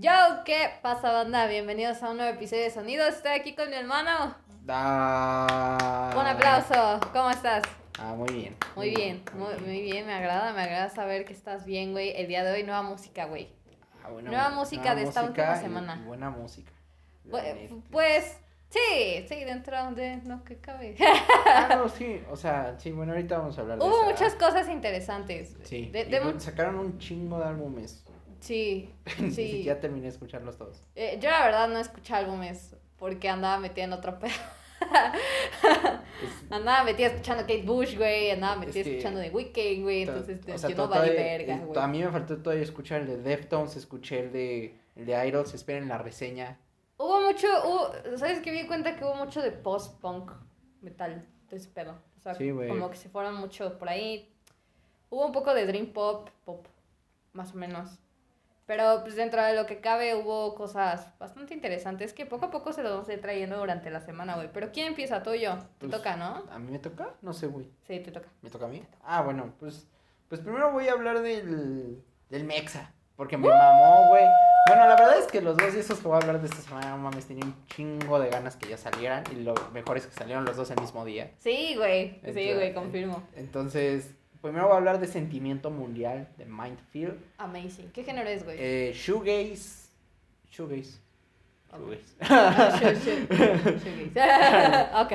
Yo, ¿qué pasa, banda? Bienvenidos a un nuevo episodio de Sonido. Estoy aquí con mi hermano. Da... Un aplauso. ¿Cómo estás? Ah, muy bien. Muy bien, muy, muy bien. Me agrada, me agrada saber que estás bien, güey. El día de hoy, nueva música, güey. Ah, buena Nueva música de esta música última semana. buena música. Neta. Pues, sí, sí, dentro de lo que cabe. Ah, no, sí, o sea, sí, bueno, ahorita vamos a hablar de Hubo esa- muchas cosas interesantes. Sí, De- de- sacaron un chingo de álbumes. Sí, Ni sí. siquiera terminé de escucharlos todos. Eh, yo la verdad no escuché álbumes porque andaba metida en otro pedo. Es- Andaba metida escuchando Kate Bush, güey. Andaba metida Es que- escuchando The Weeknd, güey. to- Entonces, o sea, yo no todavía- verga, eh, güey. A mí me faltó todavía escuchar el de Deftones, escuché el de, el de Idols, esperen la reseña. Hubo mucho, hubo- ¿sabes qué? Me di cuenta que hubo mucho de post-punk metal, de ese pedo. O sea, Sí, güey. como que se fueron mucho por ahí. Hubo un poco de dream pop, pop, más o menos. Pero pues dentro de lo que cabe hubo cosas bastante interesantes que poco a poco se los vamos a ir trayendo durante la semana, güey. Pero ¿quién empieza? Tú o yo. Te Pues, toca, ¿no? ¿A mí me toca? No sé, güey. Sí, te toca. ¿Me toca a mí? Ah, bueno, pues, pues primero voy a hablar del, del Mexa, porque ¡Uh! me mamó, güey. Bueno, la verdad es que los dos esos que voy a hablar de esta semana, no mames, tenía un chingo de ganas que ya salieran, y lo mejor es que salieron los dos el mismo día. Sí, güey. Sí, güey, confirmo. Entonces, primero voy a hablar de Sentimiento Mundial, de Mindfield, Amazing. ¿Qué género es, güey? eh, Shoegaze, Shoegaze, Ok. Shoegaze. Ah. Shoegaze.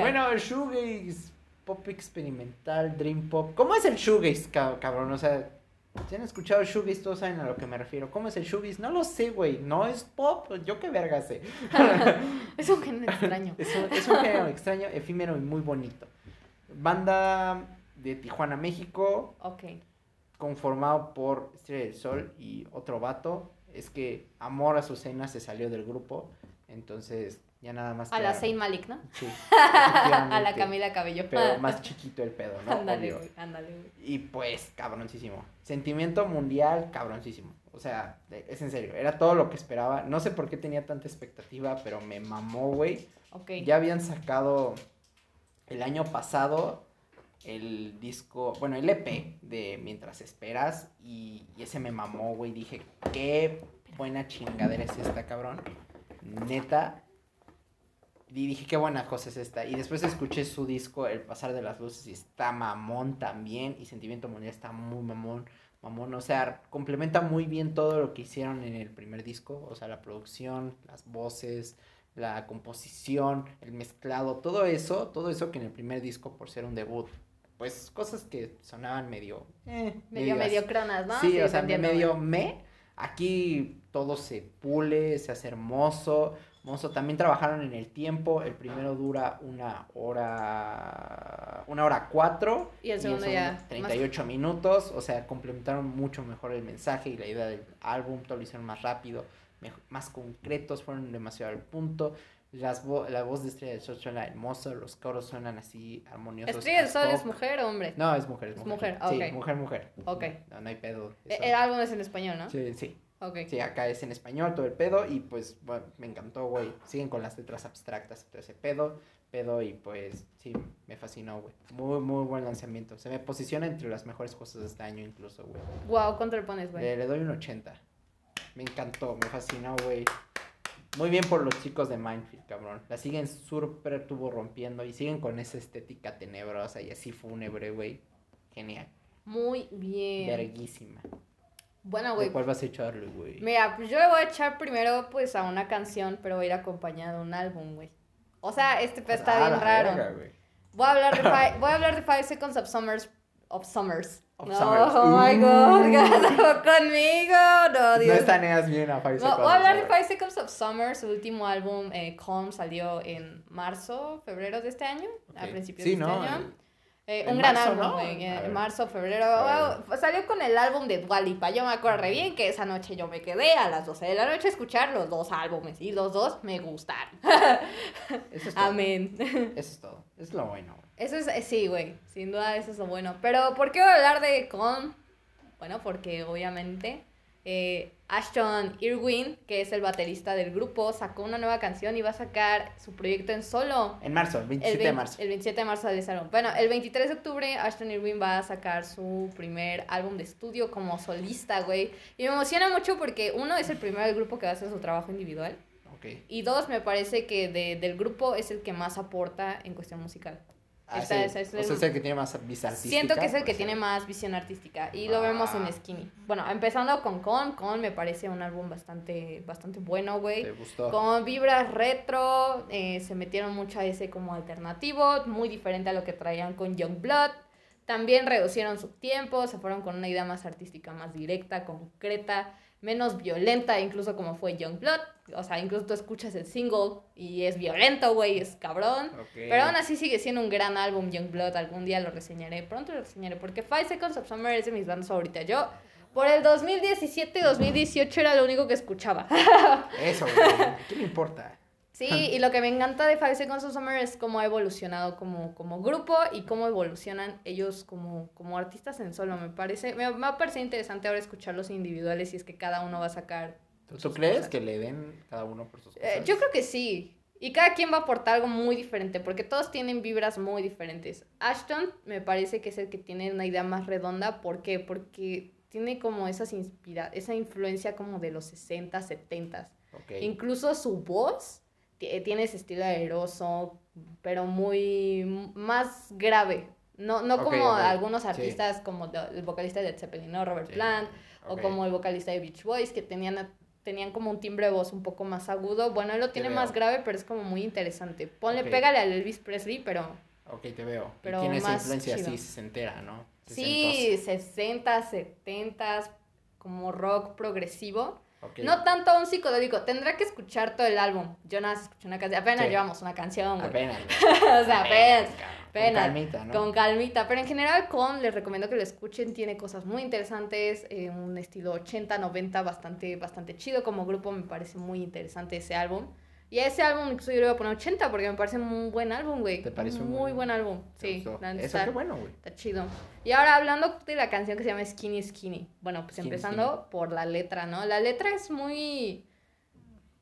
Bueno, el shoegaze, pop experimental, dream pop. ¿Cómo es el shoegaze, ca- cabrón? O sea, si han escuchado shoegaze, todos saben a lo que me refiero. ¿Cómo es el shoegaze? No lo sé, güey. No es pop. Yo qué verga sé. es un género extraño. Es un, es un género extraño, efímero y muy bonito. Banda de Tijuana, México, Ok. conformado por Estrella del Sol y otro vato. Es que Amor Azucena se salió del grupo. Entonces, ya nada más. A la Saint Malik, ¿no? Sí. A la. Camila Cabello. Pero más chiquito el pedo, ¿no? Ándale, güey, ándale, güey. Y pues, cabroncísimo. Sentimiento mundial, cabroncísimo. O sea, es en serio, era todo lo que esperaba. No sé por qué tenía tanta expectativa, pero me mamó, güey. Ok. Ya habían sacado el año pasado el disco, bueno, el EP de Mientras Esperas. Y, y ese me mamó, güey. Dije, qué buena chingadera es esta, cabrón. Neta. Y dije, qué buena cosa es esta. Y después escuché su disco, El Pasar de las Luces, y está mamón también. Y Sentimiento Mundial está muy mamón. Mamón, o sea, complementa muy bien todo lo que hicieron en el primer disco. O sea, la producción, las voces, la composición, el mezclado, todo eso, todo eso que en el primer disco, por ser un debut, pues cosas que sonaban medio... eh, Medio cronas, ¿no? Sí, o sea, medio me. Aquí todo se pule, se hace hermoso. hermoso. También trabajaron en el tiempo. El primero dura una hora. Una hora cuatro. Y el segundo ya más- 38 minutos. O sea, complementaron mucho mejor el mensaje y la idea del álbum. Todo lo hicieron más rápido, más concretos, fueron demasiado al punto. Las vo- la voz de Estrella del Sol suena hermoso, los coros suenan así armoniosos. ¿Estrella del Sol es mujer o hombre? No, es mujer, es Es mujer. mujer, Sí, mujer, mujer. Ok. No, no hay pedo. E- eso. El álbum es en español, ¿no? Sí, sí. Ok. Sí, acá es en español todo el pedo y pues bueno, me encantó, güey. Siguen con las letras abstractas todo ese pedo, pedo y pues sí, me fascinó, güey. Muy, muy buen lanzamiento. Se me posiciona entre las mejores cosas de este año incluso, güey. Wow, ¿cuánto le pones, güey? Le, le doy un 80. Me encantó, me fascinó, güey. Muy bien por los chicos de Mindfield, cabrón. La siguen súper tubo rompiendo y siguen con esa estética tenebrosa y así fúnebre, güey. Genial. Muy bien. Verguísima. Bueno, ¿De güey. cuál vas a echarle, güey? Mira, pues yo le voy a echar primero pues a una canción, pero va a ir acompañado de un álbum, güey. O sea, este pedo está bien raro. verga. Voy a hablar de Five, voy a hablar de Five Seconds of Summers of Summers. Of no, Summers. oh my god. ¿qué pasó conmigo? No, No Dios. estaneas bien a Five No, Seconds voy a hablar de Five Seconds of Summer, su último álbum, eh, Calm, salió en marzo, febrero de este año, a Ok. principios Sí, de este ¿no? año. Eh, un gran marzo, álbum, ¿no? eh, A en marzo, febrero. A Wow, salió con el álbum de Dualipa. Yo me acuerdo re bien que esa noche yo me quedé a las 12 de la noche a escuchar los dos álbumes y los dos me gustaron. Eso es todo. Amén. Eso es todo. Es lo bueno. Eso es, eh, sí, güey, sin duda eso es lo bueno. Pero, ¿por qué voy a hablar de Con? Bueno, porque obviamente eh, Ashton Irwin, que es el baterista del grupo, sacó una nueva canción y va a sacar su proyecto en solo. En marzo, el 27 de marzo. El 27 de marzo de ese álbum. Bueno, el 23 de octubre Ashton Irwin va a sacar su primer álbum de estudio como solista, güey. Y me emociona mucho porque uno es el primero del grupo que va a hacer su trabajo individual. Ok. Y dos, me parece que de, del grupo es el que más aporta en cuestión musical. Ah, Esta- sí. esa es o sea, el- es el que tiene más visa artística. Siento que es el que tiene más visión artística y lo vemos en Ah. Skinny. Bueno, empezando con Con, Con me parece un álbum bastante, bastante bueno, güey. ¿Te gustó? Con vibras retro, eh, se metieron mucho a ese como alternativo, muy diferente a lo que traían con Youngblood. También reducieron su tiempo, se fueron con una idea más artística, más directa, concreta, menos violenta, incluso como fue Youngblood. O sea, incluso tú escuchas el single y es violento, güey, es cabrón. Pero aún así sigue siendo un gran álbum, Youngblood. Algún día lo reseñaré, pronto lo reseñaré, porque Five Seconds of Summer es de mis bandas favoritas. Yo, por el 2017 y 2018 era lo único que escuchaba. Eso, güey. ¿Qué le importa? Sí, y lo que me encanta de Five Seconds of Summer es cómo ha evolucionado como, como grupo y cómo evolucionan ellos como, como artistas en solo. Me parece, me, me parecido interesante ahora escucharlos individuales y es que cada uno va a sacar. ¿Tú, tú crees cosas. que le den cada uno por sus cosas? Eh, yo creo que sí. Y cada quien va a aportar algo muy diferente, porque todos tienen vibras muy diferentes. Ashton me parece que es el que tiene una idea más redonda. ¿Por qué? Porque tiene como esas inspira esa influencia como de los 60, 70. Ok. Incluso su voz tiene ese estilo aeroso, pero muy más grave. No, no como algunos sí. artistas como el vocalista de Zeppelin, ¿no? Robert Sí, Plant, o como el vocalista de Beach Boys, que tenían, tenían como un timbre de voz un poco más agudo. Bueno, él lo tiene más grave, pero es como muy interesante. Ponle, pégale al Elvis Presley, pero Ok, te veo. Pero tiene esa más influencia chido. así sesentera, ¿no? sí, 60, 70, como rock progresivo. No tanto un psicodélico, tendrá que escuchar todo el álbum. Yo nada más escuché una canción, apenas Sí. llevamos una canción, güey. Apenas. o sea, apenas. cabrón. apenas. Con calmita, ¿no? Con calmita, pero en general con les recomiendo que lo escuchen, tiene cosas muy interesantes, eh, un estilo 80, 90 bastante, bastante chido, como grupo me parece muy interesante ese álbum. Y a ese álbum incluso yo le voy a poner 80 porque me parece un buen álbum, güey. ¿Te parece un muy buen- buen álbum? ¿Te Sí, Eso, qué bueno, güey. está chido. Y ahora hablando de la canción que se llama Skinny Skinny. Bueno, pues Skinny, empezando por la letra, ¿no? La letra es muy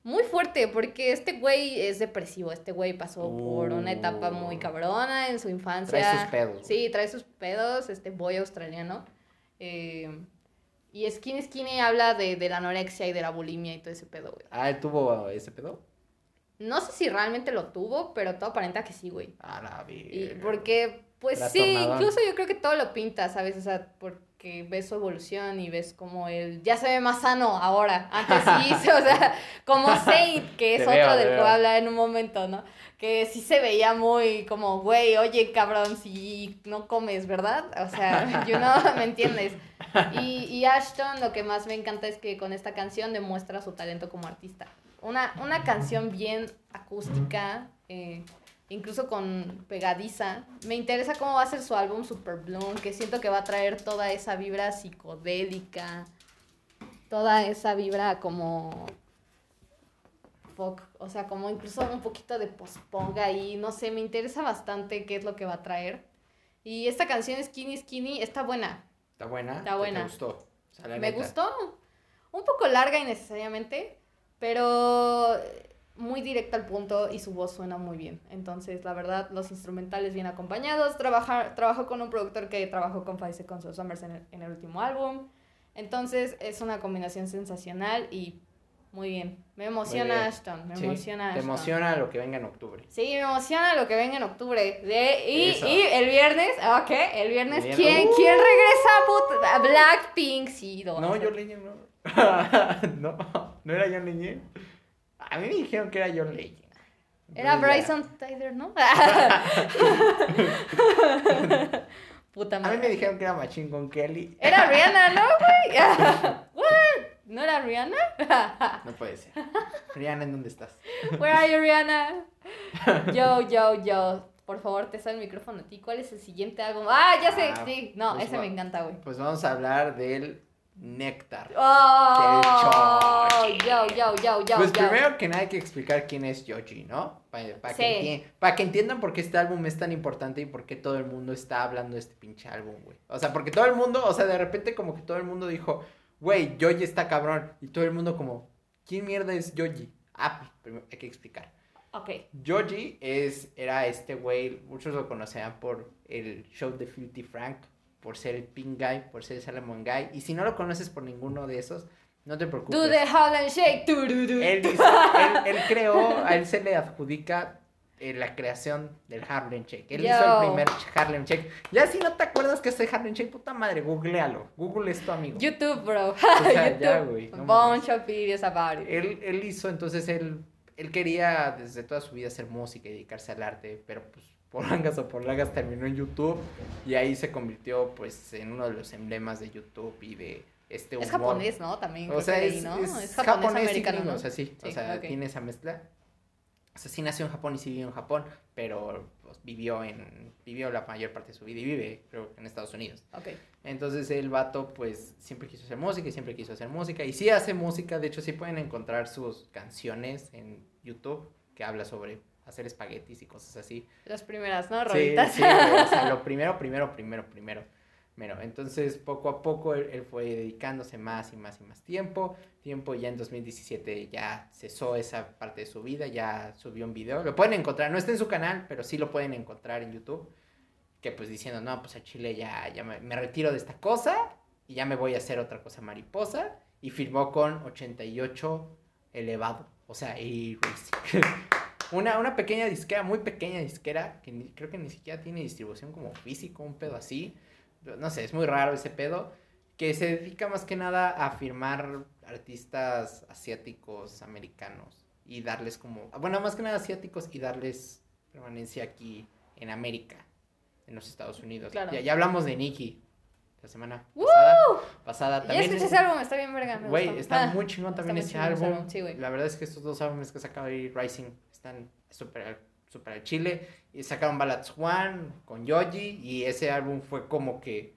muy fuerte porque este güey es depresivo, este güey pasó por una etapa muy Uh. cabrona en su infancia. Trae sus pedos. Sí, trae sus pedos, este boy australiano. Eh, y Skinny Skinny habla de, de la anorexia y de la bulimia y todo ese pedo, güey. Ah, ¿él tuvo ese pedo? No sé si realmente lo tuvo, pero todo aparenta que sí, güey. A la Y verga. porque, pues sí, incluso yo creo que todo lo pinta, ¿sabes? O sea, porque ves su evolución y ves como él ya se ve más sano ahora. Antes sí, o sea, como Saint, que es Te otro veo, del que voy a hablar en un momento, ¿no? Que sí se veía muy como, güey, oye, cabrón, si no comes, ¿verdad? O sea, you know, ¿me entiendes? Y, y Ashton lo que más me encanta es que con esta canción demuestra su talento como artista. Una, una canción bien acústica, eh, incluso con pegadiza. Me interesa cómo va a ser su álbum Super Bloom, que siento que va a traer toda esa vibra psicodélica, toda esa vibra como folk, o sea, como incluso un poquito de post-punk ahí, no sé, me interesa bastante qué es lo que va a traer. Y esta canción Skinny Skinny está buena, ¿Está buena? Está ¿Qué buena. ¿Te gustó? O sea, la me neta. gustó. Un poco larga innecesariamente, pero muy directa al punto y su voz suena muy bien. Entonces, la verdad, los instrumentales bien acompañados. Trabajar, trabajó con un productor que trabajó con Five Seconds of Summers en el, en el último álbum. Entonces, es una combinación sensacional y muy bien. Me emociona bien. Ashton, me Sí, emociona Te Ashton. emociona lo que venga en octubre. Sí, me emociona lo que venga en octubre. De, y, y el viernes, ok, el viernes, El viernes. ¿quién, ¡Uh! ¿quién regresa a Blackpink? Sí, No, yo Legend no. no, no era John Legend. A mí me dijeron que era John Legend. Era Bryson Tyler, ¿no? Puta A mí madre. me dijeron que era Machine con Kelly. Era Rihanna, ¿no, güey? What? ¿No era Rihanna? No puede ser. Rihanna, ¿en dónde estás? Where are you, Rihanna? Yo, yo, yo. Por favor, te sale el micrófono a ti. ¿Cuál es el siguiente álbum? Ah, ya sé. Ah, Sí, no, pues ese va. me encanta, güey. Pues vamos a hablar del Néctar. Oh, Del yo, yo, yo, yo, pues yo. primero que nada hay que explicar quién es Yoji, ¿no? Para Sí. que, pa' que entiendan por qué este álbum es tan importante y por qué todo el mundo está hablando de este pinche álbum, güey. O sea, porque todo el mundo, o sea, de repente como que todo el mundo dijo, güey, Yoji está cabrón. Y todo el mundo como, ¿quién mierda es Yoji? Ah, pues, primero hay que explicar. Ok. Yoji es, era este güey, muchos lo conocían por el show de Filthy Frank, por ser el Pink Guy, por ser el Salomon Guy. Y si no lo conoces por ninguno de esos, no te preocupes. Do the Harlem Shake. Du, du, du. Él, él, él creó, a él se le adjudica eh, la creación del Harlem Shake. Él hizo Yo. el primer Harlem Shake. Ya si no te acuerdas que es el Harlem Shake, puta madre, googlealo. Google es tu amigo. YouTube, bro. O sea, YouTube. ya, güey, no Bunch of videos about it. Él, él hizo, entonces él, él quería desde toda su vida hacer música y dedicarse al arte, pero pues por langas o por lagas terminó en YouTube y ahí se convirtió pues en uno de los emblemas de YouTube y de este humor. Es japonés, ¿no? También. O sea, es, leí, ¿no? es Es japonés, japonés y americano, ¿no? o sea, sí, o sea, tiene esa mezcla. O sea, sí nació en Japón y sí vivió en Japón, pero pues, vivió en vivió la mayor parte de su vida y vive, creo, en Estados Unidos. Ok. Entonces el vato pues siempre quiso hacer música y siempre quiso hacer música y sí hace música, de hecho sí pueden encontrar sus canciones en YouTube que habla sobre hacer espaguetis y cosas así. Las primeras, ¿no? Sí, Rolitas. sí, güey, o sea, lo primero, primero, primero, primero. Bueno, entonces poco a poco él, él fue dedicándose más y más y más tiempo. Tiempo ya en 2017 ya cesó esa parte de su vida, ya subió un video. Lo pueden encontrar, no está en su canal, pero sí lo pueden encontrar en YouTube. Que pues diciendo, no, pues a Chile ya, ya me, me retiro de esta cosa y ya me voy a hacer otra cosa mariposa. Y firmó con 88 elevado, o sea, A-Racing. Una, una pequeña disquera, muy pequeña disquera, que ni- creo que ni siquiera tiene distribución como físico, un pedo así. No sé, es muy raro ese pedo. Que se dedica más que nada a firmar artistas asiáticos, americanos. Y darles como. Bueno, más que nada asiáticos y darles permanencia aquí en América, en los Estados Unidos. Claro. Ya, ya hablamos de Nicky la semana ¡Woo! pasada. pasada. Ya También escuché ese álbum, está bien verga. Güey, está Ah, muy chingón también ese álbum. álbum, sí. La verdad es que estos dos álbumes que sacaba ahí, Rising, están súper súper al chile. Y sacaron Ballads One con Yoji. Y ese álbum fue como que.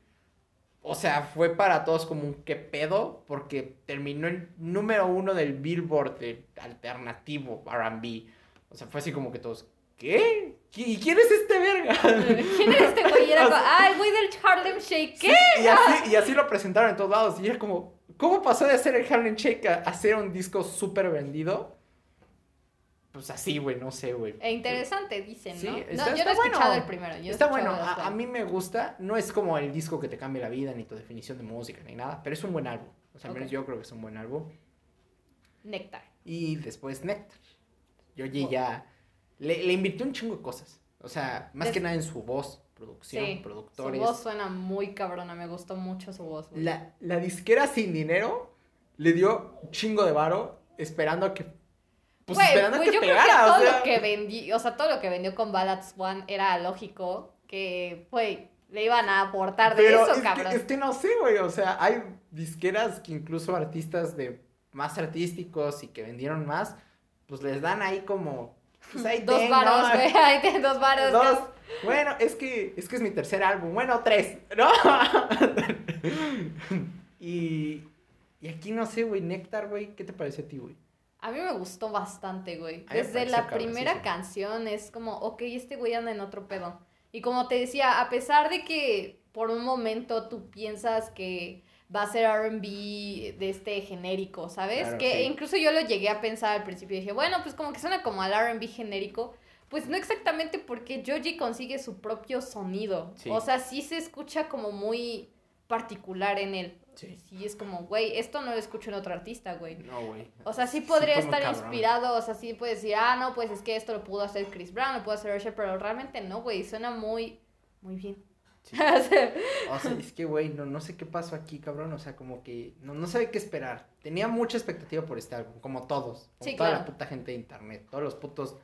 O sea, fue para todos como un qué pedo. Porque terminó en número uno del Billboard de alternativo RB. O sea, fue así como que todos. ¿Qué? ¿Qui- ¿Y quién es este verga? ¿Quién es este güey? Y era como, ah, el güey del Harlem Shake. ¿Qué? Sí, y, así, y así lo presentaron en todos lados. Y era como, ¿cómo pasó de hacer el Harlem Shake a hacer un disco súper vendido? Pues así, güey, no sé, güey. E interesante, dicen, Sí, ¿no? está- no, yo no he está escuchado bueno. el primero. yo Está bueno, a, a mí me gusta. No es como el disco que te cambia la vida, ni tu definición de música, ni nada. Pero es un buen álbum. O sea, al menos yo creo que es un buen álbum. Néctar. Y después Nectar. Yoji Oh. ya le, le invirtió un chingo de cosas. O sea, más Des- que nada en su voz, producción, Sí, su productores. voz suena muy cabrona, me gustó mucho su voz. güey. La, la disquera sin dinero le dio un chingo de varo esperando a que. Pues esperando pues a que yo pegara. creo que o todo sea, lo que vendió, o sea, todo lo que vendió con Ballads One era lógico que, güey, le iban a aportar de pero eso, es cabrón. Que, es que no sé, güey. O sea, hay disqueras que incluso artistas de más artísticos y que vendieron más, pues les dan ahí como. Pues ahí dos varos, güey, ahí tienes dos varos. Dos. Bueno, es que es que es mi tercer álbum. Bueno, tres, ¿no? y, y aquí no sé, güey, Néctar, güey, ¿qué te parece a ti, güey? A mí me gustó bastante, güey. Desde la primera canción es como, ok, este güey anda en otro pedo. Y como te decía, a pesar de que por un momento tú piensas que va a ser RB de este genérico, ¿sabes? Claro, que sí. incluso yo lo llegué a pensar al principio y dije, bueno, pues como que suena como al RB genérico. Pues no exactamente porque Joji consigue su propio sonido. Sí. O sea, sí se escucha como muy particular en él. Sí. Sí, es como, güey, esto no lo escucho en otro artista, güey. No, güey. O sea, sí podría estar cabrón. inspirado, o sea, sí puede decir, ah, no, pues es que esto lo pudo hacer Chris Brown, lo pudo hacer Usher, pero realmente no, güey, suena muy, muy bien. Sí. O sea, es que, güey, no, no sé qué pasó aquí, cabrón. O sea, como que no, no sabía qué esperar. Tenía mucha expectativa por este álbum, como todos. Como Sí, toda claro. la puta gente de internet. Todos los putos.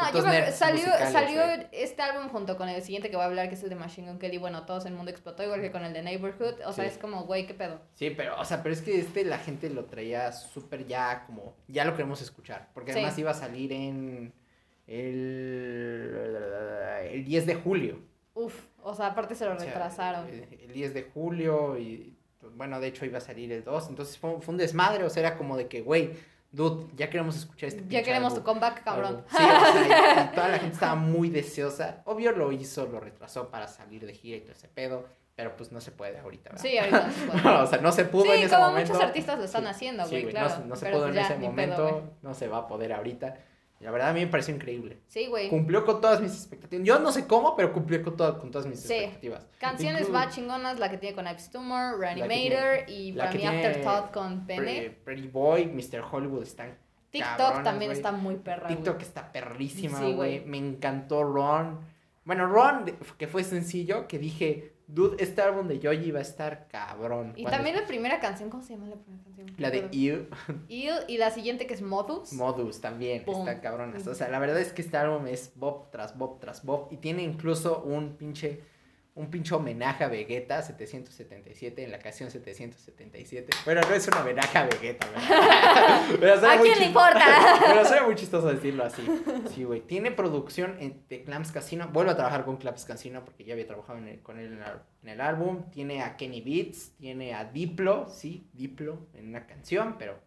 No, yo nerds salió, salió este álbum junto con el siguiente que voy a hablar, que es el de Machine Gun Kelly, bueno, todos el mundo explotó, igual que con el de Neighborhood, o sea, es como, güey, qué pedo. Sí, pero, o sea, pero es que este la gente lo traía súper ya como. Ya lo queremos escuchar. Porque Sí. además iba a salir en. El. El 10 de julio. Uf, o sea, aparte se lo O sea, retrasaron. eh, El 10 de julio y, bueno, de hecho iba a salir el 2, entonces fue, fue un desmadre, o sea, era como de que, güey, dude, ya queremos escuchar este ya queremos tu álbum, comeback, cabrón. álbum". Sí, o sea, y, y toda la gente estaba muy deseosa, obvio lo hizo, lo retrasó para salir de gira y todo ese pedo, Pero pues no se puede ahorita, ¿verdad? Sí, ahorita no se puede. o sea, no se pudo Sí, en ese como momento. muchos artistas lo están Sí, haciendo, sí, güey, güey, claro. No, se- no se pudo en ya, ese momento, pedo, no se va a poder ahorita. La verdad a mí me pareció increíble. Sí, güey. Cumplió con todas mis expectativas. Yo no sé cómo, pero cumplió con, todas con todas mis Sí. expectativas. Canciones Inclu- más chingonas, la que tiene con Ives Tumor, Reanimator tiene- y la para que mí Afterthought con Pene. Pretty Boy, Mr. Hollywood están TikTok cabronas, también está muy perra. TikTok está perrísima, güey. Me encantó Ron. Bueno, Ron, que fue sencillo, que dije, dude, este álbum de Yoji va a estar cabrón. Y también la primera canción, ¿cómo se llama la primera canción? La de acuerdo. Ill, y la siguiente que es Modus. Modus también, Boom. está cabronas. O sea, la verdad es que este álbum es Bob tras Bob tras Bob. Y tiene incluso un pinche, un pinche homenaje a Vegeta 777 en la canción 777. Bueno, no es un homenaje a Vegeta, ¿verdad? ¿A muy quién le importa? Pero suena muy chistoso decirlo así. Sí, güey. Tiene producción en- de Clams Casino. Vuelvo a trabajar con Clams Casino porque ya había trabajado en el- con él en, el- en el álbum. Tiene a Kenny Beats, tiene a Diplo, sí, Diplo en una canción, pero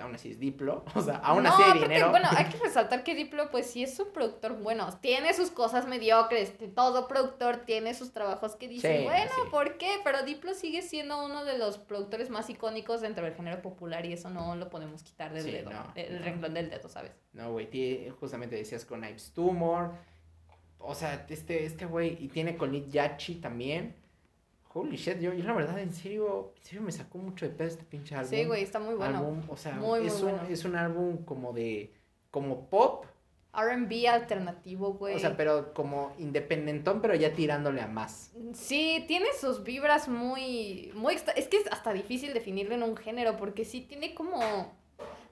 aún así es Diplo. O sea, aún no, así hay dinero. Bueno, hay que resaltar que Diplo, pues sí es un productor bueno. Tiene sus cosas mediocres. Todo productor tiene sus trabajos que dicen, Sí, bueno, sí. ¿por qué? Pero Diplo sigue siendo uno de los productores más icónicos dentro del género popular y eso no lo podemos quitar del Sí, dedo. no, no. renglón del dedo, ¿sabes? No, güey, justamente decías con Ives Tumor. O sea, este, este güey, y tiene con Lil Yachi también. Holy shit, yo, yo la verdad, en serio, en serio me sacó mucho de pedo este pinche álbum. Sí, güey, está muy bueno. Álbum, o sea, Muy, muy es, un, bueno. es un álbum como de, como pop, RB alternativo, güey. o sea, pero como independentón, pero ya tirándole a más. Sí, tiene sus vibras muy, muy Es que es hasta difícil definirlo en un género, porque sí tiene como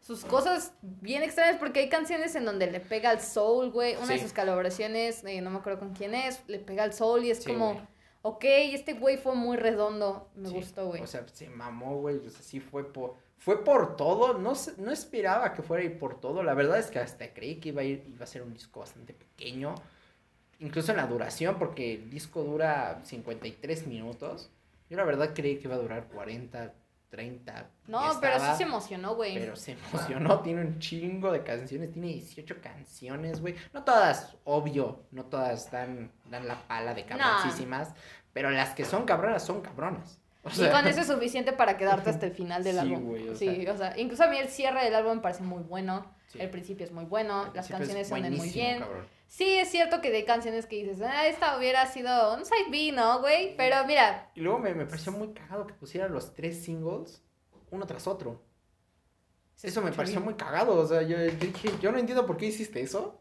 sus cosas bien extrañas, porque hay canciones en donde le pega al soul, güey. Una de sus colaboraciones, eh, no me acuerdo con quién es, le pega al soul y es Sí, como, güey. Ok, este güey fue muy redondo, me Sí, gustó, güey. O sea, se mamó, güey. O sea, sí fue por, fue por todo. No, no esperaba que fuera a ir por todo. La verdad es que hasta creí que iba a ir, iba a ser un disco bastante pequeño. Incluso en la duración, porque el disco dura 53 minutos. Yo la verdad creí que iba a durar 40, 30. no, y pero sí estaba- se emocionó, güey. Pero se emocionó, tiene un chingo de canciones, tiene 18 canciones, güey. No todas, obvio, no todas dan, dan la pala de cabroncísimas, pero las que son cabronas son cabronas. O Y con eso es suficiente para quedarte hasta el final del Sí, álbum. güey, o sí, sea. o sea, incluso a mí el cierre del álbum me parece muy bueno. sí, El principio es muy bueno, las canciones suenan muy bien. cabrón. Sí, es cierto que hay canciones que dices, ah, esta hubiera sido un side B, ¿no, güey? Pero mira, Y luego me, me pareció muy cagado que pusieran los tres singles uno tras otro. Eso me pareció bien. muy cagado, o sea, yo, yo dije, yo no entiendo por qué hiciste eso,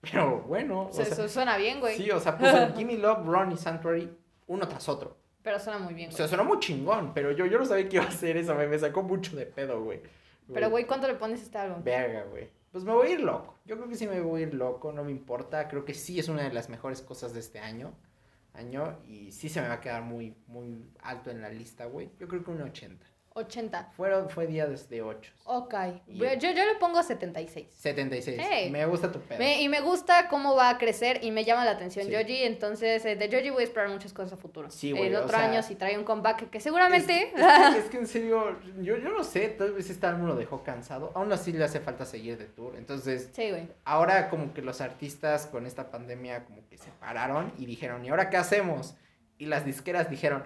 pero bueno, o sea, su- suena bien, güey. sí, o sea, puso Gimme Love, Run y Sanctuary uno tras otro. Pero suena muy bien, O güey. sea, sonó muy chingón, pero yo, yo no sabía que iba a hacer eso, me, me sacó mucho de pedo, güey. Pero, güey, ¿cuánto le pones a este álbum? Verga, güey. Pues me voy a ir loco. Yo creo que sí me voy a ir loco, no me importa. Creo que sí es una de las mejores cosas de este año. Año. Y sí se me va a quedar muy, muy alto en la lista, güey. Yo creo que un 80. 80. Fueron, fue día desde 8. Ok. Yo, yo le pongo 76. 76. Hey. Me gusta tu pedo. Me- y me gusta cómo va a crecer y me llama la atención Sí. Joji. Entonces, eh, de Joji voy a esperar muchas cosas a futuro. Sí, güey, El o otro sea- año, si trae un comeback, que seguramente. Es, es que, es que en serio, yo, yo no sé, tal vez este álbum lo dejó cansado. Aún así le hace falta seguir de tour. Entonces, sí, güey. ahora como que los artistas con esta pandemia como que se pararon y dijeron, ¿y ahora qué hacemos? Y las disqueras dijeron,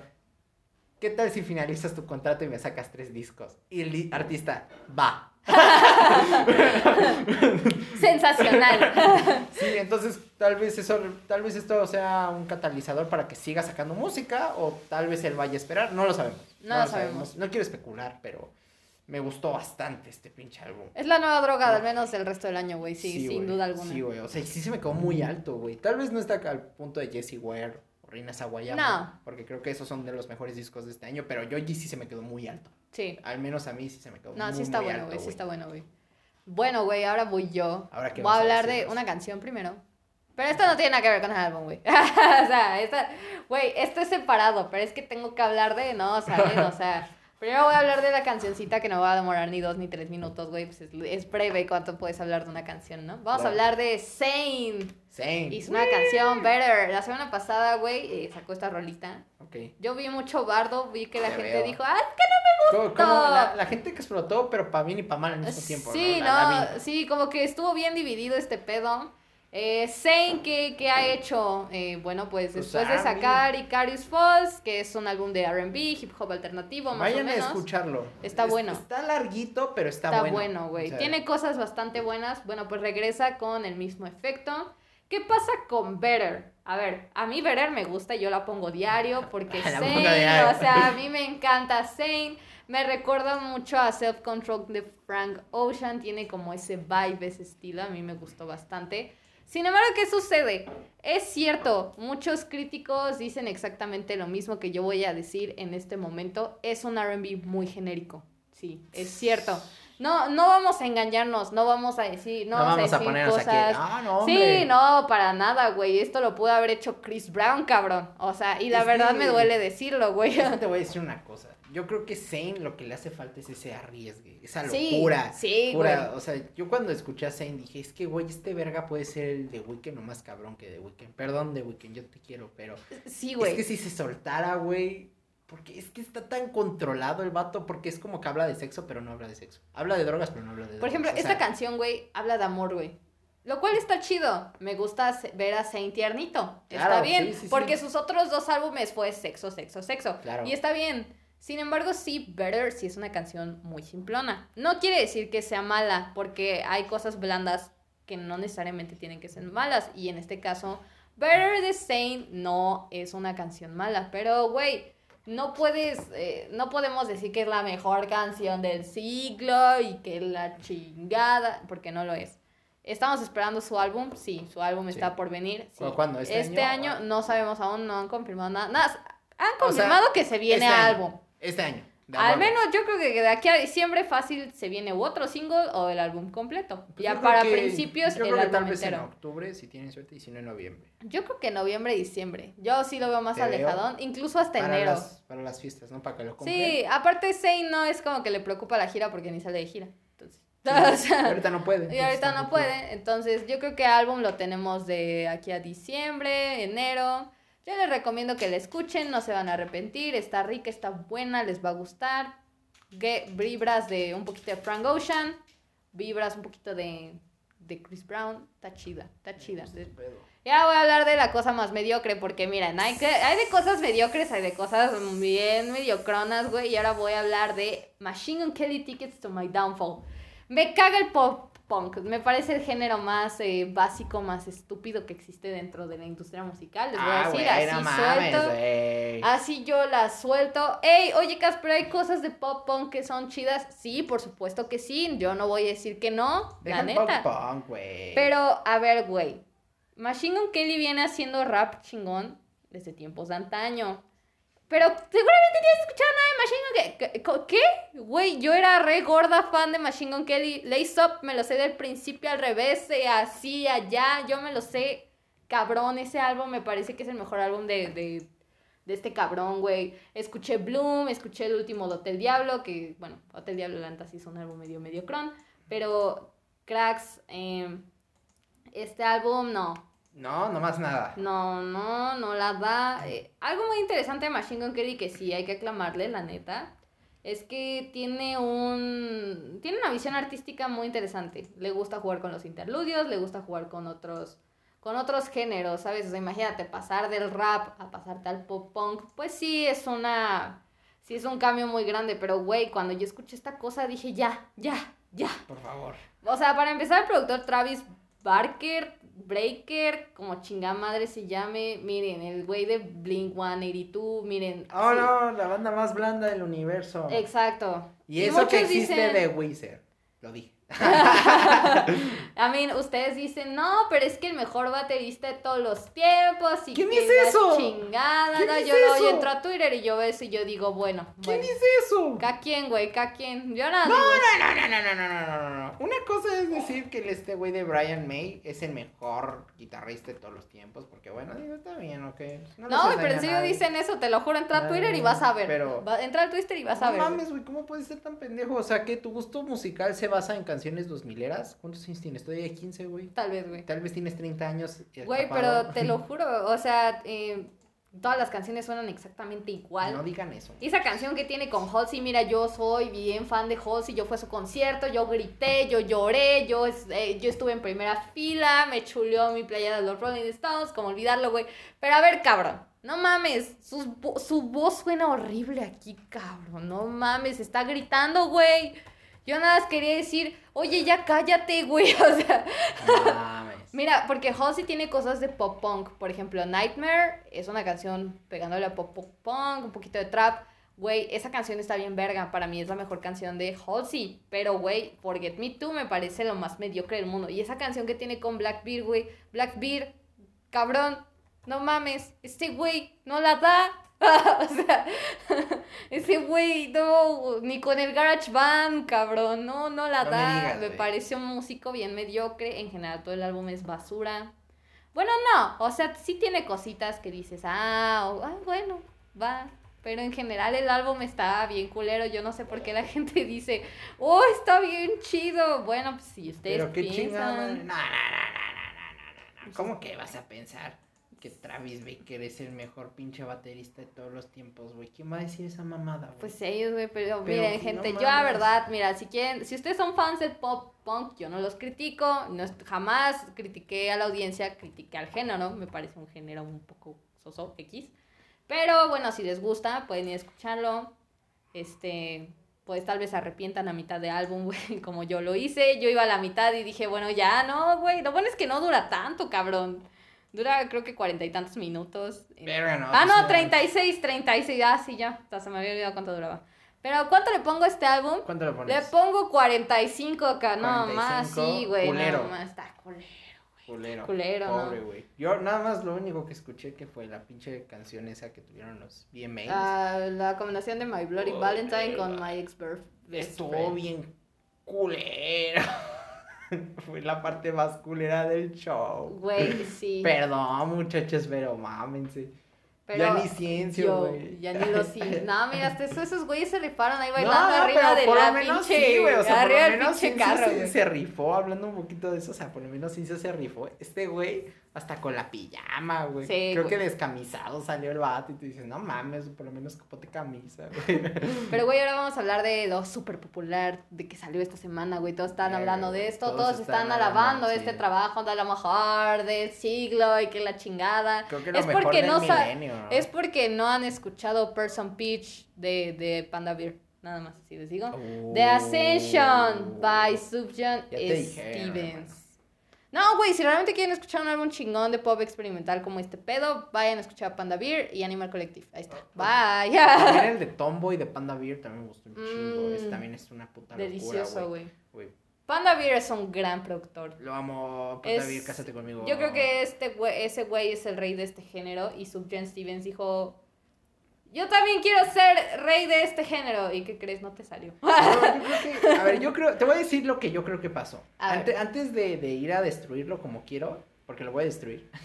¿qué tal si finalizas tu contrato y me sacas tres discos? Y el artista, va. Sensacional. Sí, entonces tal vez eso, tal vez esto sea un catalizador para que siga sacando música o tal vez él vaya a esperar, no lo sabemos. No lo sabemos. No quiero especular, pero me gustó bastante este pinche álbum. es la nueva droga, al menos el resto del año, güey. Sí, sin duda alguna. Sí, güey, o sea, sí se me quedó muy alto, güey. Tal vez no está al punto de Jessie Ware o Reina Sawayama. No. Porque creo que esos son de los mejores discos de este año, pero Yoji sí se me quedó muy alto. Sí. Al menos a mí sí se me quedó No, muy, sí está muy bueno, alto, güey. Sí está bueno, güey. Bueno, güey, ahora voy yo. Ahora, ¿qué Voy a hablar de una canción primero. Pero esto no tiene nada que ver con el álbum, güey. o sea, esta, güey, esto es separado, pero es que tengo que hablar de, no, ¿saben? O sea, primero voy a hablar de la cancioncita que no va a demorar ni dos ni tres minutos, güey. Pues es, es breve cuánto puedes hablar de una canción, ¿no? Vamos a hablar de Sane. Same. Hizo una canción, Better. La semana pasada, güey, eh, sacó esta rolita. Ok. Yo vi mucho bardo, vi que la Te gente veo. dijo, ah, Como, como la, la gente que explotó, pero para bien y para mal al mismo tiempo. Sí, ¿no? La- la no, sí, como que estuvo bien dividido este pedo. Eh, Zane, ¿qué, qué ha hecho? Eh, bueno, pues Pues después de sacar Icarus Falls, que es un álbum de R&B, hip hop alternativo, más Vayan o a menos. escucharlo. Está Es- bueno. Está larguito, pero está, Está bueno. bueno, güey. O sea, Tiene cosas bastante buenas. Bueno, pues regresa con el mismo efecto. ¿Qué pasa con Better? A ver, a mí Better me gusta, yo la pongo diario porque Zane, diario. o sea, a mí me encanta Zane. Me recuerda mucho a Self Control de Frank Ocean, tiene como ese vibe, ese estilo, a mí me gustó bastante. Sin embargo, ¿qué sucede? Es cierto, muchos críticos dicen exactamente lo mismo que yo voy a decir en este momento. Es un RB muy genérico. Sí, es cierto. No, no vamos a engañarnos, no vamos a decir, no, No, vamos, vamos a a decir ponernos cosas. aquí. Ah, no. Sí, no, para nada, güey. Esto lo pudo haber hecho Chris Brown, cabrón. O sea, y la Es verdad que- me duele decirlo, güey. Te voy a decir una cosa. Yo creo que Zane lo que le hace falta es ese arriesgue, esa Sí, locura. sí, Pura- güey. o sea, yo cuando escuché a Zane dije, es que, güey, este verga puede ser el de Weekend o más cabrón que de Weekend. Perdón, de Weekend, yo te quiero, pero Sí, es güey. que si se soltara, güey, porque es que está tan controlado el vato, porque es como que habla de sexo, pero no habla de sexo. Habla de drogas, pero no habla de drogas. Por ejemplo, o esta sea, canción, güey, habla de amor, güey. Lo cual está chido. Me gusta ver a Saint tiernito. Está Claro, bien. sí, sí, sí. porque sus otros dos álbumes fue sexo, sexo, sexo. Claro. Y está bien. Sin embargo, sí, Better sí es una canción muy simplona. No quiere decir que sea mala, porque hay cosas blandas que no necesariamente tienen que ser malas. Y en este caso, Better de Saint no es una canción mala. Pero, güey, no puedes, eh, no podemos decir que es la mejor canción del siglo y que es la chingada, porque no lo es. Estamos esperando su álbum, sí, su álbum Sí. está por venir. sí. ¿Cu- cuándo? ¿Este Este, año? año? no sabemos aún, no han confirmado nada. Nada, han O sea, confirmado que se viene este álbum. Este año. Al menos yo creo que de aquí a diciembre fácil se viene u otro single o el álbum completo. Pues ya para que- principios yo el creo que álbum tal vez en octubre, si tienen suerte, y si no en noviembre. Yo creo que noviembre y diciembre. Yo sí lo veo más Te veo. alejadón, incluso hasta Para enero. las, para las fiestas, ¿no? Para que lo compren. Sí, aparte Zayn no es como que le preocupa la gira porque ni sale de gira. Entonces, Sí, o sea, y ahorita no puede. y ahorita no puede. Entonces, yo creo que álbum lo tenemos de aquí a diciembre, enero. Yo les recomiendo que la escuchen, no se van a arrepentir. Está rica, está buena, les va a gustar. Ge- Vibras de un poquito de Frank Ocean. Vibras un poquito de, de Chris Brown. Está chida, está chida. Ya voy a hablar de la cosa más mediocre, porque miren, hay, que, hay de cosas mediocres, hay de cosas bien mediocronas, güey. Y ahora voy a hablar de Machine Gun Kelly Tickets to My Downfall. Me caga el pop punk, me parece el género más eh, básico, más estúpido que existe dentro de la industria musical. Les voy a Ah, decir, así no mames, suelto. Así yo la suelto. Ey, oye, Casper, ¿hay cosas de pop punk que son chidas? Sí, por supuesto que sí. Yo no voy a decir que no, Deja la el pop neta. punk, güey. Pero, a ver, güey. Machine Gun Kelly viene haciendo rap chingón desde tiempos de antaño. Pero seguramente tienes escuchado nada de Machine Gun Kelly. ¿Qué? Güey, yo era re gorda fan de Machine Gun Kelly. Lace Up me lo sé del principio al revés, eh, así, allá. Yo me lo sé. Cabrón, ese álbum me parece que es el mejor álbum de, de, de este cabrón, güey. Escuché Bloom, escuché el último de Hotel Diablo, que, bueno, Hotel Diablo Lanta sí es un álbum medio mediocrón. Pero Cracks, eh, este álbum no. No, nomás nada. No, no, no la da. Eh, algo muy interesante de Machine Gun Kelly que sí hay que aclamarle, la neta, es que tiene un tiene una visión artística muy interesante. Le gusta jugar con los interludios, le gusta jugar con otros con otros géneros, ¿sabes? O sea, imagínate pasar del rap a pasarte al pop punk, pues sí es una sí es un cambio muy grande, pero güey, cuando yo escuché esta cosa dije, ya, ya, ya. Por favor. O sea, para empezar, el productor Travis Barker, Breaker, como chingada madre se llame. Miren, el güey de Blink 182, miren. Oh, no, la banda más blanda del universo. Exacto. y eso que existe dicen- de Wizard. Lo dije. I mean, ustedes dicen, no, pero es que el mejor baterista de todos los tiempos. Y ¿Quién dice es eso? Chingada, ¿Quién no, es yo, eso? yo entro a Twitter y yo veo eso y yo digo, bueno. ¿Quién bueno, dice eso? ¿Ca quién, güey? ¿Ca quién? Yo nada. No, digo no, no, no, no, no, no, no, no. Una cosa es decir que este güey de Brian May es el mejor guitarrista de todos los tiempos, porque bueno, digo, está bien, ok. No, no pero en serio dicen eso, te lo juro, entra a Twitter y vas a ver. Entra a Twitter y vas a ver. No mames, güey, ¿cómo puedes ser tan pendejo? O sea, que tu gusto musical se basa en canciones dos mileras. ¿Cuántos años tienes? Todavía hay 15, güey. Tal vez, güey. Tal vez tienes 30 años. Güey, pero te lo juro, o sea, eh, Todas las canciones suenan exactamente igual. No digan eso. Y esa canción que tiene con Halsey, mira, yo soy bien fan de Halsey, yo fui a su concierto, yo grité, yo lloré, yo, eh, yo estuve en primera fila, me chuleó mi playa de los Rolling Stones, como olvidarlo, güey. Pero a ver, cabrón, no mames, vo- su voz suena horrible aquí, cabrón, no mames, está gritando, güey. Yo nada más quería decir, oye, ya cállate, güey, o sea... No mames. Mira, porque Halsey tiene cosas de pop punk. Por ejemplo, Nightmare es una canción pegándole a pop, pop punk, un poquito de trap. Güey, esa canción está bien verga. Para mí es la mejor canción de Halsey. Pero, güey, Forget Me Too me parece lo más mediocre del mundo. Y esa canción que tiene con Blackbeard, güey. Blackbeard, cabrón, no mames. Este güey no la da. o sea, ese güey, no, ni con el Garage Band, cabrón, no, no la No me da. digas, me güey. parece un músico bien mediocre. En general, todo el álbum es basura. Bueno, no, o sea, sí tiene cositas que dices, ah, o- ah, bueno, va. Pero en general el álbum está bien culero. Yo no sé por qué la gente dice, oh, está bien chido. Bueno, pues si ustedes Pero qué chingada. piensan. No, no, no, no, no, no, no, no. ¿Cómo que vas a pensar que Travis Baker es el mejor pinche baterista de todos los tiempos, güey? ¿Quién va a decir esa mamada, güey? Pues ellos, güey, pero, Pero, miren, no gente, yo la verdad, mira, si quieren, si ustedes son fans del pop punk, yo no los critico, no jamás critiqué a la audiencia, critiqué al género, me parece un género un poco soso, X, pero bueno, si les gusta, pueden ir a escucharlo, este, pues tal vez arrepientan a mitad de álbum, güey, como yo lo hice, yo iba a la mitad y dije, bueno, ya, no, güey, lo bueno es que no dura tanto, cabrón, dura creo que cuarenta y tantos minutos. Verga, no, Ah, no, 36, 36. Ah, sí, ya. Hasta se me había olvidado cuánto duraba. Pero, ¿cuánto le pongo a este álbum? ¿Cuánto le pones? Le pongo 45 acá. No, más, 45, sí, güey. culero. No, más, está culero. Culero. Culero, ¿no? Pobre, güey. Yo nada más lo único que escuché que fue la pinche canción esa que tuvieron los VMAs. Ah, la combinación de My Bloody Oh, Valentine con. My Ex Birth. Estuvo bien culero. fue la parte más culera del show. Güey, sí. Perdón, muchachos, pero mámense. Pero ya ni ciencio, güey. Ya ni lo sí. No, mira, hasta eso, esos güeyes se rifaron ahí bailando No, arriba de por la lo menos pinche. sí, güey. O sea, por lo menos pinche carro, se, rifó, hablando un poquito de eso, o sea, por lo menos sí se rifó. Este güey, hasta con la pijama, güey. Sí, Creo güey. que descamisado salió el vato y te dices, no mames, por lo menos ponte camisa, güey. Pero, güey, ahora vamos a hablar de lo súper popular de que salió esta semana, güey. Todos están Verga, hablando de esto, todos todos, están están alabando sí. este trabajo de la mejor del siglo y que la chingada. Creo que lo es mejor porque del no. Es porque no han escuchado Person Peach de, de Panda Beer. Nada más, así les digo. The Ascension by Subjan Oh. Stevens. No, güey, si realmente quieren escuchar un álbum chingón de pop experimental como este pedo, vayan a escuchar Panda Beer y Animal Collective. Ahí está. Bye. También el de Tomboy de Panda Beer también me gustó un chingo. Mm. Ese también es una puta locura, Delicioso, güey. Güey, Panda Beer es un gran productor. Lo amo, Panda Es- Beer, cásate conmigo. Yo creo que este güey, ese güey es el rey de este género y Subjan Stevens dijo, yo también quiero ser rey de este género. ¿Y qué crees? No te salió. No, yo creo que, a ver, yo creo, te voy a decir lo que yo creo que pasó. Ante- antes de, de ir a destruirlo como quiero, porque lo voy a destruir.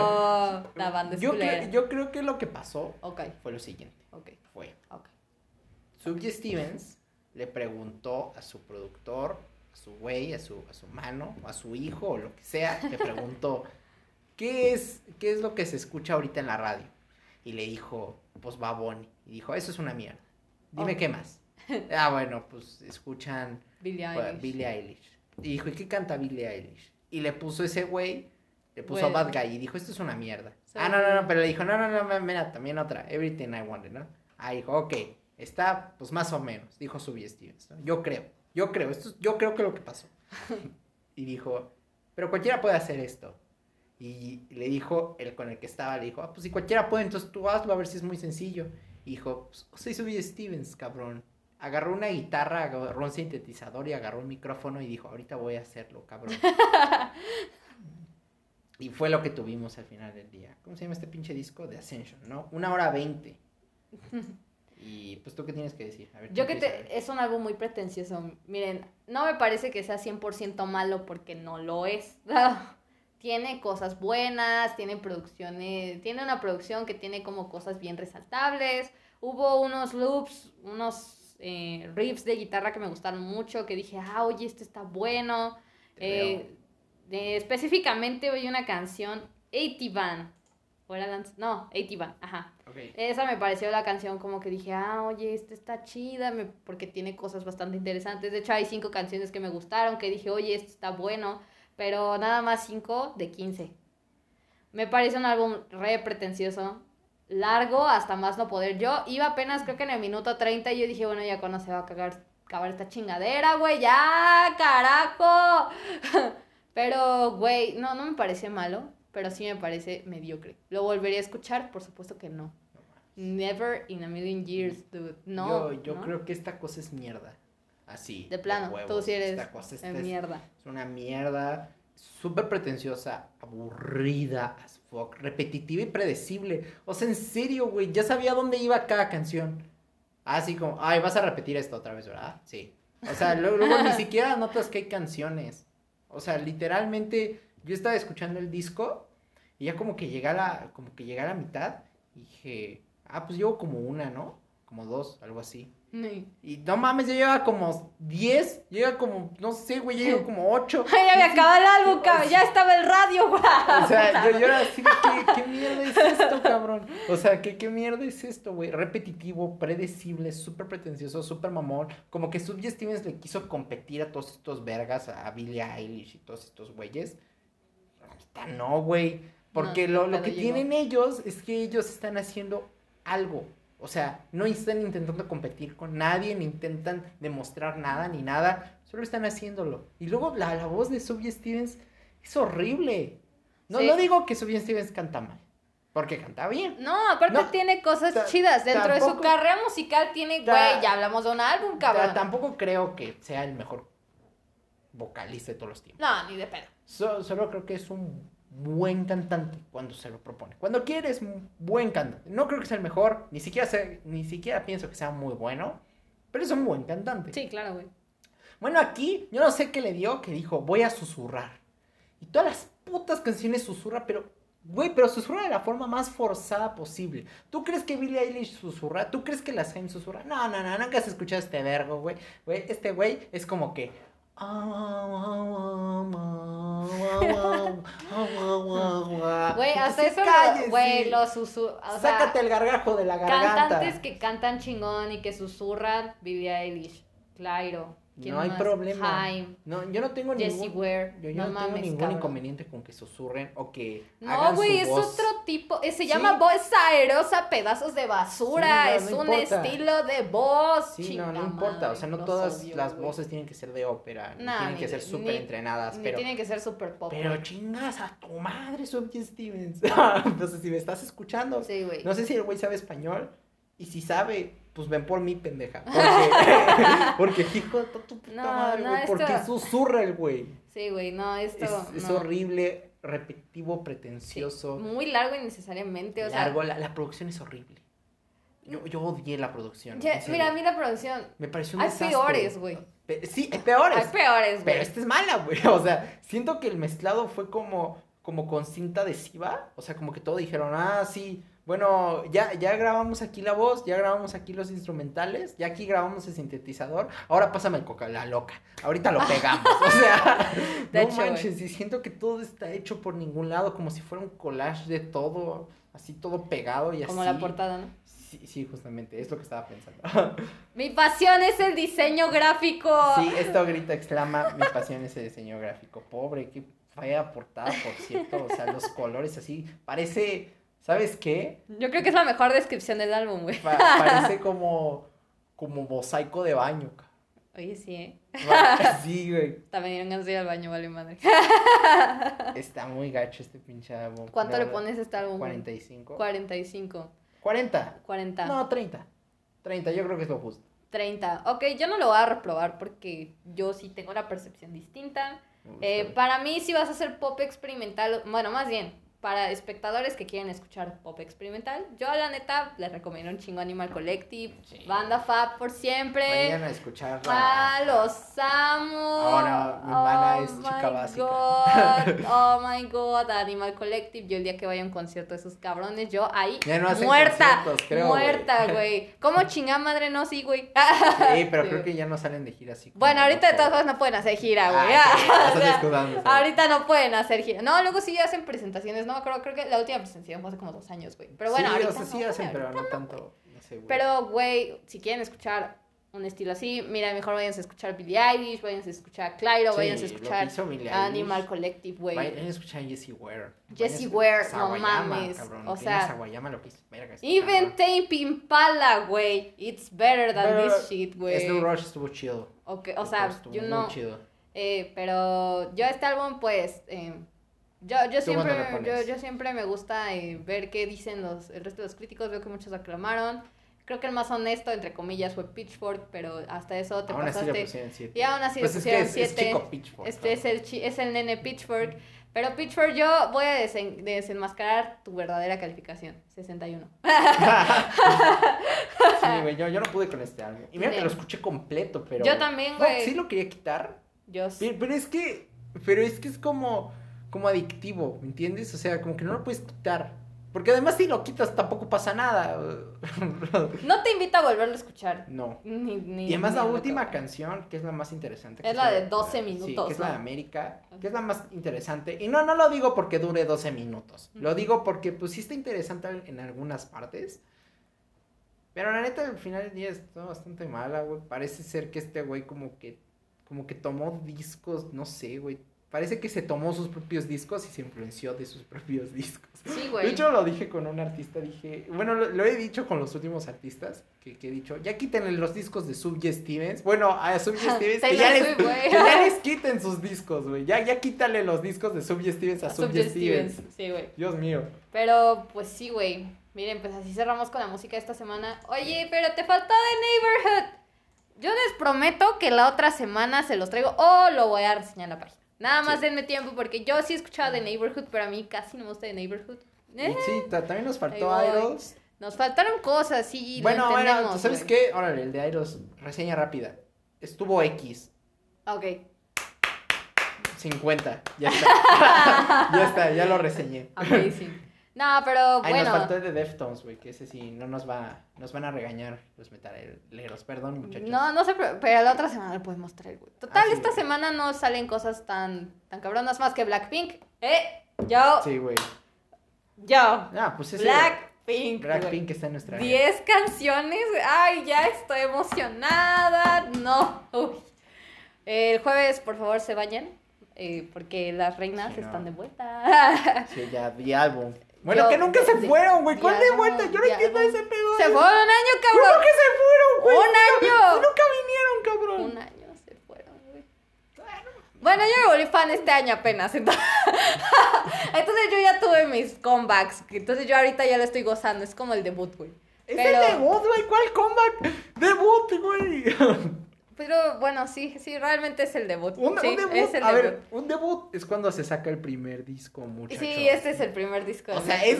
Oh, la banda yo, culera. cre- yo creo que lo que pasó fue lo siguiente. ok, Fue, ok. Subje Stevens le preguntó a su productor, a su güey, a su, a su mano, a su hijo, o lo que sea, le preguntó, ¿qué es, ¿qué es lo que se escucha ahorita en la radio? Y le dijo, pues Bad Bunny. Y dijo, eso es una mierda. Dime Ok. qué más. Ah, bueno, pues escuchan Billie pues, Eilish. Billie Eilish. Y dijo, ¿y qué canta Billie Eilish? Y le puso ese güey, le puso Bueno. Bad Guy y dijo, esto es una mierda. Sí. Ah, no, no, no, pero le dijo, no, no, no, mira, también otra, Everything I Wanted, ¿no? Ah, dijo, ok, está pues más o menos, dijo Subie Stevens, ¿no? Yo creo, yo creo, esto es- yo creo que lo que pasó. y dijo, pero cualquiera puede hacer esto. Y le dijo, el con el que estaba, le dijo, ah, pues si cualquiera puede, entonces tú hazlo a ver si es muy sencillo. Y dijo, pues, soy Subie Stevens, cabrón. Agarró una guitarra, agarró un sintetizador y agarró un micrófono y dijo, ahorita voy a hacerlo, cabrón. y fue lo que tuvimos al final del día. ¿Cómo se llama este pinche disco? The Ascension, ¿no? Una hora veinte. y pues tú qué tienes que decir. A ver, Yo que te, es un álbum muy pretencioso. Miren, no me parece que sea 100% malo porque no lo es. tiene cosas buenas, tiene producciones, tiene una producción que tiene como cosas bien resaltables. Hubo unos loops, unos eh, riffs de guitarra que me gustaron mucho, que dije, ah, oye, esto está bueno. Eh, específicamente hay una canción, 80 Van, ¿O era Dance? No, Ativan, ajá. Ok. Esa me pareció la canción como que dije, ah, oye, esta está chida, me- porque tiene cosas bastante interesantes. De hecho, hay cinco canciones que me gustaron, que dije, oye, esto está bueno, pero nada más cinco de 15. Me parece un álbum re pretencioso, largo hasta más no poder. Yo iba apenas, creo que en el minuto 30, y yo dije, bueno, ya cuando se va a cagar, acabar esta chingadera, güey, ya, carajo. pero, güey, no, no me parece malo, pero sí me parece mediocre. ¿Lo volvería a escuchar? Por supuesto que no. Never in a million years, dude. No. Yo, yo ¿no? creo que esta cosa es mierda. Así. De plano, huevos. tú sí eres Esta cosa esta de es, mierda. es una mierda. Súper pretenciosa, aburrida as fuck, repetitiva y predecible. O sea, en serio, güey, ya sabía dónde iba cada canción. Así como, ay, vas a repetir esto otra vez, ¿verdad? Sí. O sea, luego, luego ni siquiera notas que hay canciones. O sea, literalmente, yo estaba escuchando el disco y ya como que llega a la, como que llega a la mitad y dije, ah, pues llevo como una, ¿no? Como dos, algo así. Ay, Y no mames, yo llevaba como 10, llega como, no sé, güey, llevo como 8. ya había acabado el álbum, cabrón. Ya estaba el radio, güey. O sea, yo, yo era así ¿qué, ¿qué mierda es esto, cabrón? O sea, ¿qué, qué mierda es esto, güey? Repetitivo, predecible, súper pretencioso, súper mamón. Como que Subie Stevens le quiso competir a todos estos vergas, a Billie Eilish y todos estos güeyes. Ahorita no, güey. Porque No, lo, lo que llegó. tienen ellos es que ellos están haciendo algo. O sea, no están intentando competir con nadie, ni intentan demostrar nada, ni nada. Solo están haciéndolo. Y luego la, la voz de Subie Stevens es horrible. No, Sí. no digo que Subie Stevens canta mal. Porque canta bien. No, aparte No, tiene cosas chidas. Dentro de su carrera musical tiene, güey, ya hablamos de un álbum, cabrón. Ta- Tampoco creo que sea el mejor vocalista de todos los tiempos. No, ni de pedo. So- solo creo que es un buen cantante cuando se lo propone. Cuando quiere es buen cantante. No creo que sea el mejor, ni siquiera, sé- ni siquiera pienso que sea muy bueno, pero es un buen cantante. Sí, claro, güey. Bueno, aquí yo no sé qué le dio que dijo, voy a susurrar. Y todas las putas canciones susurra, pero, güey, pero susurra de la forma más forzada posible. ¿Tú crees que Billie Eilish susurra? ¿Tú crees que la Zayn susurra? No, no, no, nunca has escuchado este vergo, güey. Güey, este güey es como que... Güey, hasta eso, güey, lo susurra. O sea, Sácate el gargajo de la garganta. cantantes que cantan chingón y que susurran, Billie Eilish, Clairo. ¿Quién No hay más? problema. Haim, No, yo no tengo Jessie ningún... Ware. Yo, yo no, no, mames, tengo ningún cabrón. inconveniente con que susurren o que No, güey, es voz. otro tipo. eh, Se Sí. llama voz aerosa, pedazos de basura. Sí, no, es un importa. estilo de voz. Sí, no, no importa, o sea, no todas las güey. voces tienen que ser de ópera, Nah, tienen ni que ser súper entrenadas, Ni pero... tiene que ser super pop. Pero chingas a tu madre, Sophie Stevens. sé si me estás escuchando. Sí, güey. No sé si el güey sabe español. Y si sabe, pues ven por mí, pendeja. Porque, porque hijo de tu puta No, madre, no, güey. esto- Porque susurra el güey. Sí, güey, no, esto. Es, es no. horrible, repetitivo, Sí, pretencioso. Muy largo innecesariamente, o sea. largo. La, la producción es horrible. Yo, yo odié la producción. ya- mira, a mí la producción. Me pareció un Hay desastre. peores, güey. Pe- Sí, hay peores. Hay peores, Pero güey. esta es mala, güey. O sea, siento que el mezclado fue como, como con cinta adhesiva. O sea, como que todo dijeron, ah, sí. Bueno, ya, ya grabamos aquí la voz, ya grabamos aquí los instrumentales, ya aquí grabamos el sintetizador. Ahora pásame el coca, la loca. Ahorita lo pegamos. o sea, De no hecho, manches. Y siento que todo está hecho por ningún lado, como si fuera un collage de todo, así todo pegado y Como así. la portada, ¿no? Sí, sí, justamente, es lo que estaba pensando. Mi pasión es el diseño gráfico. Sí, esto grita, exclama, mi pasión es el diseño gráfico. Pobre, qué fea portada, por cierto. O sea, los colores así, parece, ¿sabes qué? Yo creo que es la mejor descripción del álbum, güey. Pa- parece como, como mosaico de baño. Oye, sí, ¿eh? Sí, güey. También dieron ganas de ir al baño, vale madre. Está muy gacho este pinche álbum. ¿Cuánto le pones a este álbum? güey? 45. 45. 40. 40. No, 30. 30, yo creo que es lo justo. 30. Ok, yo no lo voy a reprobar porque yo sí tengo la percepción distinta. Eh, para mí, si vas a hacer pop experimental, bueno, más bien, para espectadores que quieren escuchar pop experimental, yo la neta les recomiendo un chingo Animal Collective, Sí. Banda Fab por siempre. Vayan a escucharla. Ah, los amo. Ahora, mi hermana es Oh chica my básica. God. Oh my god, Animal Collective. Yo el día que vaya a un concierto de esos cabrones, yo ahí Ya no hacen muerta. conciertos, creo, muerta, güey. güey. ¿Cómo chingada madre no? Sí, güey. Sí, pero Sí. creo que ya no salen de gira así. como Bueno, ahorita de todas formas no pueden hacer gira, güey. Ah, sí, O estás sea, excusando, sí. ahorita no pueden hacer gira. No, luego sí hacen presentaciones, ¿no? Me acuerdo, creo que la última presentación fue hace como dos años, güey. Pero bueno, sí, ahorita o sea, sí no, hacen, güey, pero no tanto. No sé, güey. Pero, güey, si quieren escuchar un estilo así, mira, mejor váyanse a escuchar Billie Eilish, váyanse a escuchar Clyro, Sí, váyanse a escuchar Animal Eilish. Collective, güey. Vayan a escuchar Jessie Ware. Jessie Ware, no mames, cabrón. o sea, Sawayama lo que hizo. Verga, Even. Tame Impala, güey. It's better than Pero this shit, güey. Slow Rush estuvo chido. Ok, o sea, you muy know. chido. Eh, pero yo este álbum, pues, eh, yo, yo, ¿Tú siempre, yo, yo siempre me gusta eh, ver qué dicen los, el resto de los críticos. Veo que muchos aclamaron. Creo que el más honesto, entre comillas, fue Pitchfork, pero hasta eso te Aún pasaste. Y aún así Pues le es que pusieron es, es 7. chico Pitchfork. Este es el, chi- es el nene Pitchfork. Pero Pitchfork, yo voy a desen- desenmascarar tu verdadera calificación. 61. Sí, güey, yo, yo no pude con este álbum. Y mira que Tiene- lo escuché completo, pero... Yo también, No, güey. sí lo quería quitar, Yo sí. pero, pero es que... Pero es que es como... Como adictivo, ¿me entiendes? O sea, como que no lo puedes quitar. Porque además si lo quitas tampoco pasa nada. No te invito a volverlo a escuchar. no. Ni, ni, Y además ni la loco. última canción, que es la más interesante. Es la de de 12 Sí, minutos, que es la de América, que es la más interesante. Y no, no lo digo porque dure 12 minutos. Lo digo porque pues sí está interesante en algunas partes. Pero la neta, al final del día está bastante mala, güey. Parece ser que este güey como que, como que tomó discos, no sé, güey. Parece que se tomó sus propios discos y se influenció de sus propios discos. Sí, güey. De hecho, lo dije con un artista, dije, bueno, lo, lo he dicho con los últimos artistas, que, que he dicho, ya quítenle los discos de Subje Stevens. Bueno, a Subje Stevens, que ya, les, que ya les quiten sus discos, güey. Ya, ya quítale los discos de Subje Stevens a Subject Stevens. Stevens. Sí, güey. Dios mío. Pero, pues sí, güey. Miren, pues así cerramos con la música esta semana. Oye, pero te faltó The Neighborhood. Yo les prometo que la otra semana se los traigo o lo voy a reseñar en la página. Nada más Sí. denme tiempo porque yo sí he escuchado The Neighborhood, pero a mí casi no me gusta The Neighborhood. Eh, sí, ta- también nos faltó. Idols. Nos faltaron cosas, sí. bueno, bueno, ¿tú ¿sabes qué? Órale, el de Idols, reseña rápida. Estuvo X, Ok. 50, ya está. ya está, ya lo reseñé. Amazing. No, pero Ay, bueno. nos faltó de Deftones, güey, que ese sí, no nos va, nos van a regañar los metaleros, perdón, muchachos. No, no sé, pero la otra semana lo podemos traer, güey. Total, Ah, sí, esta semana no salen cosas tan, tan cabronas más que Blackpink. Eh, yo, Sí, güey. yo. Ah, pues ese Blackpink. Blackpink está en nuestra... 10 canciones. Ay, ya estoy emocionada. No. Uy. El jueves, por favor, se vayan. eh, porque las reinas Sí, no. están de vuelta. Sí, ya, The Album. Bueno, Yo- que nunca se fueron, güey. ¿Cuál de vuelta? Yo no entiendo ese pedo. se de- fue un año, ¿Cómo cabrón. que se fueron, güey? Un año. Nunca vinieron, cabrón. Un año se fueron, güey. Bueno, yo me volví fan este año apenas. Entonces, entonces yo ya tuve mis comebacks. Entonces yo ahorita ya lo estoy gozando. Es como el debut, güey. Es Pero- el debut, güey. ¿Cuál comeback? Debut, güey. Pero bueno, sí, sí, realmente es el debut. Un, sí, un debut. es el a debut. ver, un debut es cuando se saca el primer disco, muchachos. Sí, este es el primer disco. O sea, es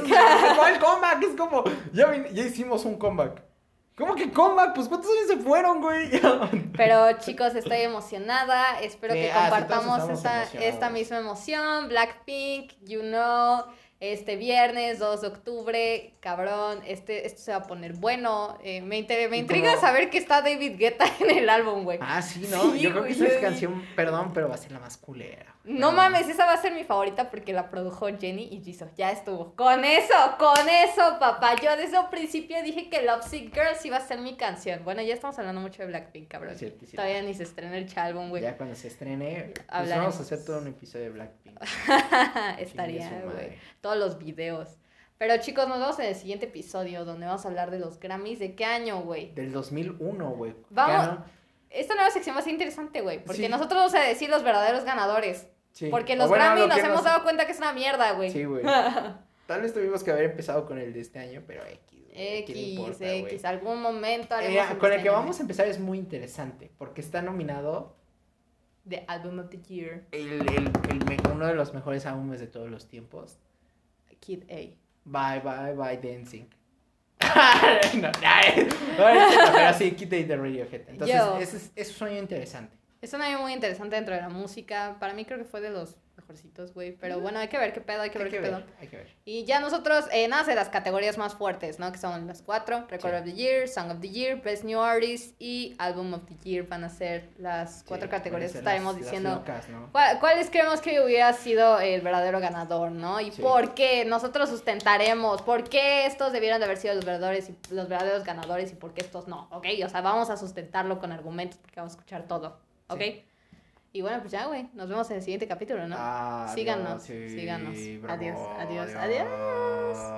¿cuál comeback? Es como, ya, ya hicimos un comeback. ¿Cómo que comeback? Pues ¿cuántos años se fueron, güey? Pero chicos, estoy emocionada. Espero Sí, que ah, compartamos emocionados. esta misma emoción. Blackpink, you know. Este viernes 2 de octubre, cabrón, este, esto se va a poner bueno. Eh, me, inter- me intriga como- saber que está David Guetta en el álbum, güey. Ah, sí, ¿no? Sí, Yo creo que yo es canción, perdón, pero va a ser la más culera. No mames, esa va a ser mi favorita porque la produjo Jenny y Jisoo. Ya estuvo. Con eso, con eso, papá. Yo desde un principio dije que Love Sick Girls iba a ser mi canción. Bueno, ya estamos hablando mucho de Blackpink, cabrón. Todavía ni se estrena el álbum, güey. Ya cuando se estrene, pues vamos a hacer todo un episodio de Blackpink. Estaría, güey. Todos los videos. Pero chicos, nos vemos en el siguiente episodio donde vamos a hablar de los Grammys. ¿De qué año, güey? Del 2001, güey. Vamos- Esta nueva sección va a ser interesante, güey. Porque nosotros vamos a decir los verdaderos ganadores. Sí. Porque los bueno, Grammy nos que hemos dado cuenta que es una mierda, güey. Sí, güey. Tal vez tuvimos que haber empezado con el de este año, pero X. güey, ¿qué le X, importa, X, algún momento Eh, con el que diseño vamos a empezar es muy interesante, porque está nominado De Album of the Year, el, el- el uno de los mejores álbumes de todos los tiempos. Kid A. Bye, bye, bye, Dancing. no, no, no, pero sí, Quita de Radiohead. Entonces, ese es, es un sueño interesante. Es un año muy interesante dentro de la música. Para mí creo que fue de los mejorcitos, güey. Pero bueno, hay que ver qué pedo, hay que ver Hay que qué pedo. ver, hay que ver. Y ya nosotros, eh, nada, de las categorías más fuertes, ¿no? Que son las cuatro: Record Sí. of the Year, Song of the Year, Best New Artist y Album of the Year. Van a ser las cuatro Sí, categorías estaremos las- las diciendo. locas, ¿no? ¿Cuál- ¿Cuáles creemos que hubiera sido el verdadero ganador, no? Y Sí. por qué nosotros sustentaremos, por qué estos debieran de haber sido los verdaderos, los verdaderos ganadores y por qué estos no, ¿ok? O sea, vamos a sustentarlo con argumentos porque vamos a escuchar todo, ¿ok? Sí. Y bueno, pues ya, güey, nos vemos en el siguiente capítulo, ¿no? Adiós, Síganos, sí, síganos. bravo, Adiós, adiós, adiós.